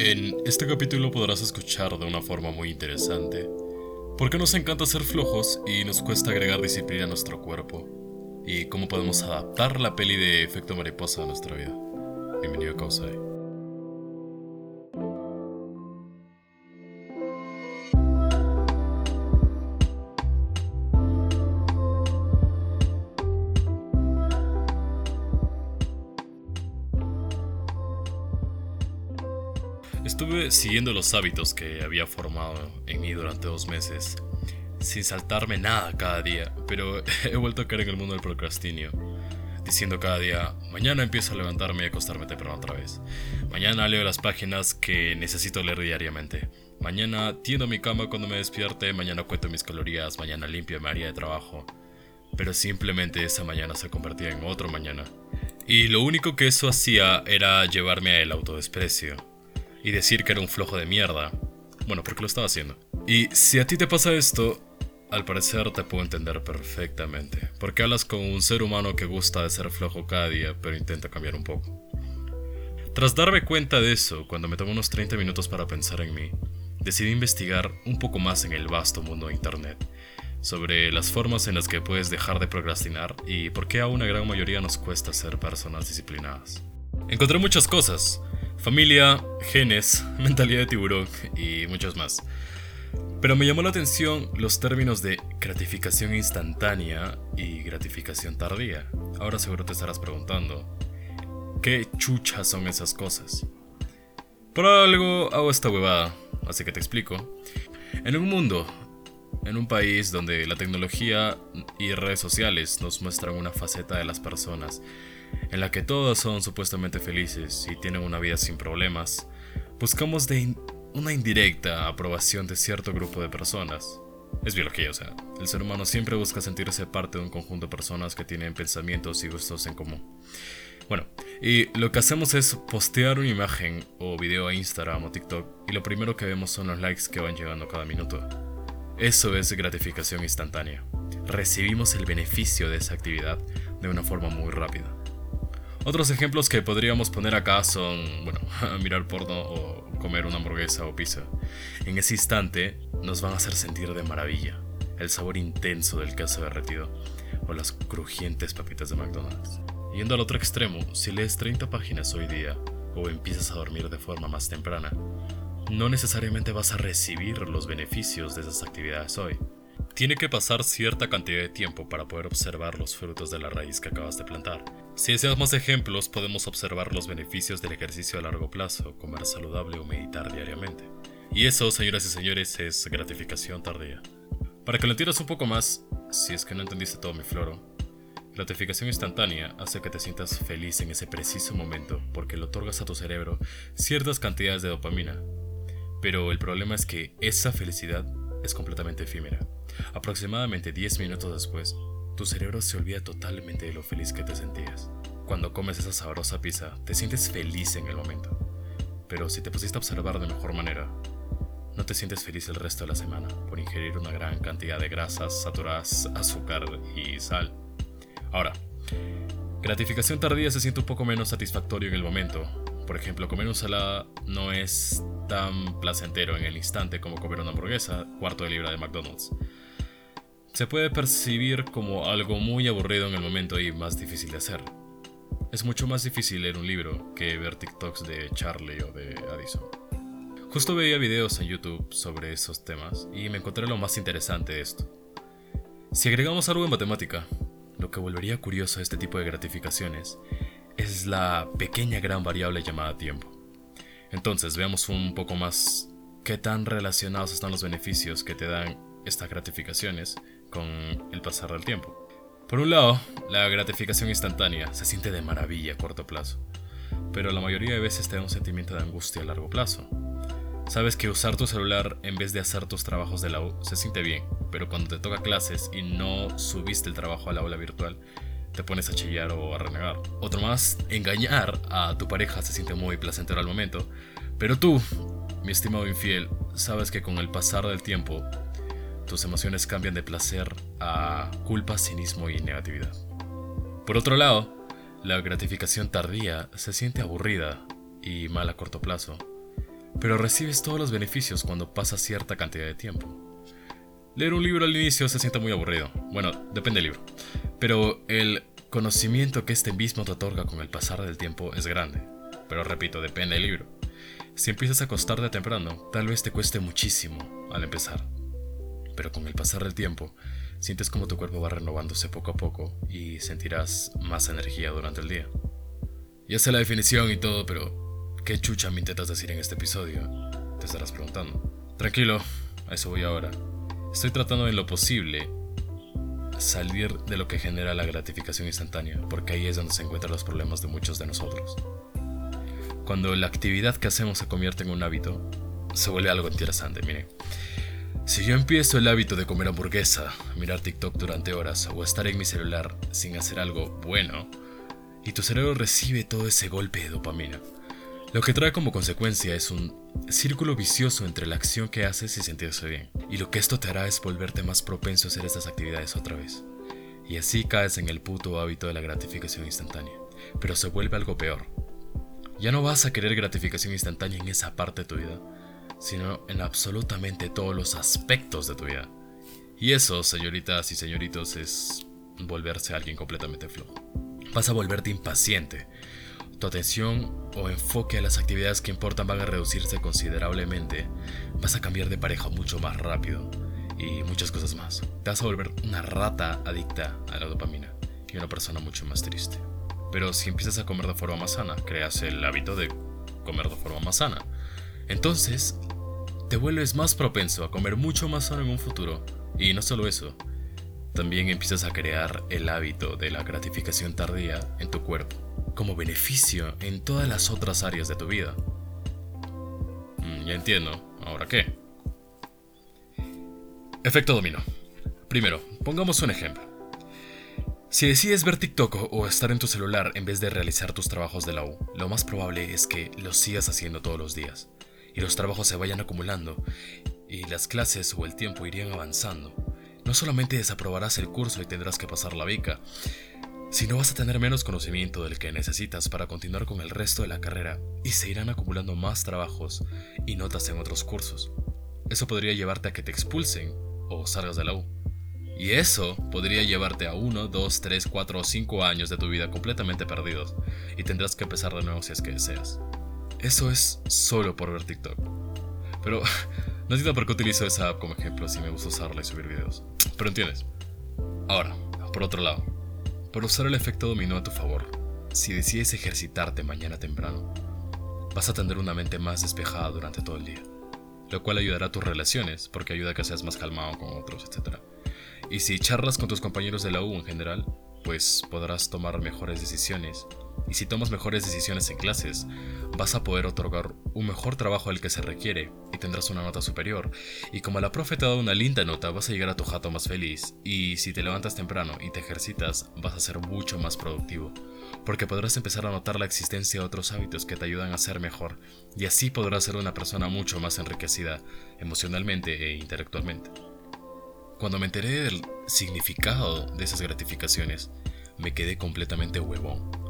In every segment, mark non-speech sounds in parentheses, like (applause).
En este capítulo podrás escuchar de una forma muy interesante por qué nos encanta ser flojos y nos cuesta agregar disciplina a nuestro cuerpo y cómo podemos adaptar la peli de efecto mariposa a nuestra vida. Bienvenido a Causai. Siguiendo los hábitos que había formado en mí durante dos meses, sin saltarme nada cada día, pero (laughs) he vuelto a caer en el mundo del procrastinio, diciendo cada día, mañana empiezo a levantarme y acostarme temprano otra vez. Mañana leo las páginas que necesito leer diariamente. Mañana tiendo mi cama cuando me despierte, mañana cuento mis calorías, mañana limpio mi área de trabajo. Pero simplemente esa mañana se convertía en otro mañana. Y lo único que eso hacía era llevarme a el autodesprecio y decir que era un flojo de mierda. Bueno, porque lo estaba haciendo. Y si a ti te pasa esto, al parecer te puedo entender perfectamente, porque hablas con un ser humano que gusta de ser flojo cada día, pero intenta cambiar un poco. Tras darme cuenta de eso, cuando me tomé unos 30 minutos para pensar en mí, decidí investigar un poco más en el vasto mundo de Internet, sobre las formas en las que puedes dejar de procrastinar y por qué a una gran mayoría nos cuesta ser personas disciplinadas. Encontré muchas cosas, familia, genes, (laughs) mentalidad de tiburón y muchos más. Pero me llamó la atención los términos de gratificación instantánea y gratificación tardía. Ahora seguro te estarás preguntando, ¿qué chuchas son esas cosas? Por algo hago esta huevada, así que te explico. En un mundo, en un país donde la tecnología y redes sociales nos muestran una faceta de las personas en la que todos son supuestamente felices y tienen una vida sin problemas, buscamos de una indirecta aprobación de cierto grupo de personas. Es biología, o sea, el ser humano siempre busca sentirse parte de un conjunto de personas que tienen pensamientos y gustos en común. Bueno, y lo que hacemos es postear una imagen o video a Instagram o TikTok y lo primero que vemos son los likes que van llegando cada minuto. Eso es gratificación instantánea. Recibimos el beneficio de esa actividad de una forma muy rápida. Otros ejemplos que podríamos poner acá son, bueno, (laughs) mirar porno o comer una hamburguesa o pizza. En ese instante nos van a hacer sentir de maravilla el sabor intenso del queso derretido o las crujientes papitas de McDonald's. Yendo al otro extremo, si lees 30 páginas hoy día o empiezas a dormir de forma más temprana, no necesariamente vas a recibir los beneficios de esas actividades hoy. Tiene que pasar cierta cantidad de tiempo para poder observar los frutos de la raíz que acabas de plantar. Si deseas más ejemplos, podemos observar los beneficios del ejercicio a largo plazo, comer saludable o meditar diariamente. Y eso, señoras y señores, es gratificación tardía. Para que lo entiendas un poco más, si es que no entendiste todo mi floro, gratificación instantánea hace que te sientas feliz en ese preciso momento porque le otorgas a tu cerebro ciertas cantidades de dopamina. Pero el problema es que esa felicidad es completamente efímera. Aproximadamente 10 minutos después, tu cerebro se olvida totalmente de lo feliz que te sentías. Cuando comes esa sabrosa pizza, te sientes feliz en el momento. Pero si te pusiste a observar de mejor manera, no te sientes feliz el resto de la semana por ingerir una gran cantidad de grasas saturadas, azúcar y sal. Ahora, gratificación tardía se siente un poco menos satisfactorio en el momento. Por ejemplo, comer un salada no es tan placentero en el instante como comer una hamburguesa, cuarto de libra de McDonald's se puede percibir como algo muy aburrido en el momento y más difícil de hacer. Es mucho más difícil leer un libro que ver TikToks de Charlie o de Addison. Justo veía videos en YouTube sobre esos temas y me encontré lo más interesante de esto. Si agregamos algo en matemática, lo que volvería curioso a este tipo de gratificaciones es la pequeña gran variable llamada tiempo. Entonces veamos un poco más qué tan relacionados están los beneficios que te dan estas gratificaciones con el pasar del tiempo. Por un lado, la gratificación instantánea se siente de maravilla a corto plazo, pero la mayoría de veces te da un sentimiento de angustia a largo plazo. Sabes que usar tu celular en vez de hacer tus trabajos de la U se siente bien, pero cuando te toca clases y no subiste el trabajo a la aula virtual, te pones a chillar o a renegar. Otro más, engañar a tu pareja se siente muy placentero al momento, pero tú, mi estimado infiel, sabes que con el pasar del tiempo tus emociones cambian de placer a culpa, cinismo y negatividad. Por otro lado, la gratificación tardía se siente aburrida y mal a corto plazo, pero recibes todos los beneficios cuando pasa cierta cantidad de tiempo. Leer un libro al inicio se siente muy aburrido. Bueno, depende del libro. Pero el conocimiento que este mismo te otorga con el pasar del tiempo es grande. Pero repito, depende del libro. Si empiezas a acostarte temprano, tal vez te cueste muchísimo al empezar. Pero con el pasar del tiempo, sientes como tu cuerpo va renovándose poco a poco y sentirás más energía durante el día. Ya sé la definición y todo, pero ¿qué chucha me intentas decir en este episodio? Te estarás preguntando. Tranquilo, a eso voy ahora. Estoy tratando en lo posible salir de lo que genera la gratificación instantánea, porque ahí es donde se encuentran los problemas de muchos de nosotros. Cuando la actividad que hacemos se convierte en un hábito, se vuelve algo interesante, mire. Si yo empiezo el hábito de comer hamburguesa, mirar TikTok durante horas o estar en mi celular sin hacer algo bueno, y tu cerebro recibe todo ese golpe de dopamina. Lo que trae como consecuencia es un círculo vicioso entre la acción que haces y sentirse bien. Y lo que esto te hará es volverte más propenso a hacer estas actividades otra vez. Y así caes en el puto hábito de la gratificación instantánea. Pero se vuelve algo peor. Ya no vas a querer gratificación instantánea en esa parte de tu vida, sino en absolutamente todos los aspectos de tu vida. Y eso, señoritas y señoritos, es volverse alguien completamente flojo vas a volverte impaciente. Tu atención o enfoque a las actividades que importan van a reducirse considerablemente. Vas a cambiar de pareja mucho más rápido y muchas cosas más. Te vas a volver una rata adicta a la dopamina y una persona mucho más triste. Pero si empiezas a comer de forma más sana, creas el hábito de comer de forma más sana. Entonces, te vuelves más propenso a comer mucho más sano en un futuro. Y no solo eso, también empiezas a crear el hábito de la gratificación tardía en tu cuerpo, como beneficio en todas las otras áreas de tu vida. Mm, ya entiendo, ¿ahora qué? Efecto dominó. Primero, pongamos un ejemplo. Si decides ver TikTok o estar en tu celular en vez de realizar tus trabajos de la U, lo más probable es que lo sigas haciendo todos los días, y los trabajos se vayan acumulando, y las clases o el tiempo irían avanzando, no solamente desaprobarás el curso y tendrás que pasar la beca, sino vas a tener menos conocimiento del que necesitas para continuar con el resto de la carrera y se irán acumulando más trabajos y notas en otros cursos. Eso podría llevarte a que te expulsen o salgas de la U. Y eso podría llevarte a 1, 2, 3, 4 o 5 años de tu vida completamente perdidos y tendrás que empezar de nuevo si es que deseas. Eso es solo por ver TikTok. Pero (laughs) no entiendo por qué utilizo esa app como ejemplo si me gusta usarla y subir videos. Pero entiendes. Ahora, por otro lado, para usar el efecto dominó a tu favor, si decides ejercitarte mañana temprano, vas a tener una mente más despejada durante todo el día, lo cual ayudará a tus relaciones porque ayuda a que seas más calmado con otros, etc. Y si charlas con tus compañeros de la U en general, pues podrás tomar mejores decisiones y si tomas mejores decisiones en clases, vas a poder otorgar un mejor trabajo al que se requiere y tendrás una nota superior. Y como la profe te ha dado una linda nota, vas a llegar a tu jato más feliz. Y si te levantas temprano y te ejercitas, vas a ser mucho más productivo. Porque podrás empezar a notar la existencia de otros hábitos que te ayudan a ser mejor. Y así podrás ser una persona mucho más enriquecida emocionalmente e intelectualmente. Cuando me enteré del significado de esas gratificaciones, me quedé completamente huevón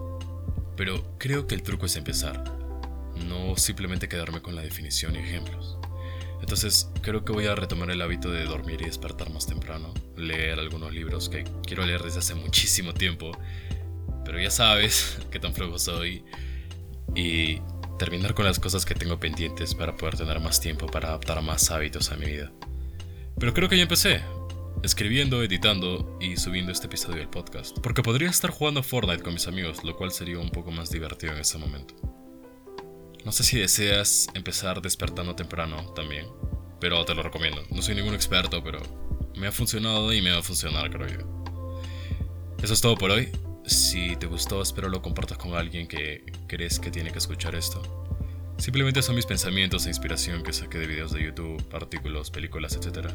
pero creo que el truco es empezar, no simplemente quedarme con la definición y ejemplos. Entonces creo que voy a retomar el hábito de dormir y despertar más temprano, leer algunos libros que quiero leer desde hace muchísimo tiempo, pero ya sabes (laughs) que tan flojo soy, y terminar con las cosas que tengo pendientes para poder tener más tiempo para adaptar más hábitos a mi vida. Pero creo que ya empecé, escribiendo, editando y subiendo este episodio del podcast. Porque podría estar jugando Fortnite con mis amigos, lo cual sería un poco más divertido en ese momento. No sé si deseas empezar despertando temprano también, pero te lo recomiendo. No soy ningún experto, pero me ha funcionado y me va a funcionar, creo yo. Eso es todo por hoy. Si te gustó, espero lo compartas con alguien que crees que tiene que escuchar esto. Simplemente son mis pensamientos e inspiración que saqué de videos de YouTube, artículos, películas, etc.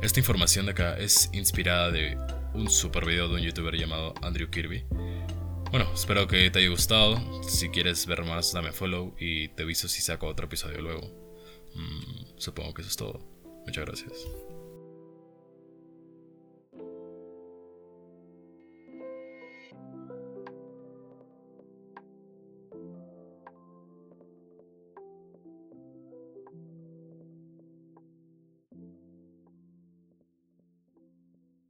Esta información de acá es inspirada de un super video de un youtuber llamado Andrew Kirby. Bueno, espero que te haya gustado. Si quieres ver más, dame follow y te aviso si saco otro episodio luego. Mm, supongo que eso es todo. Muchas gracias.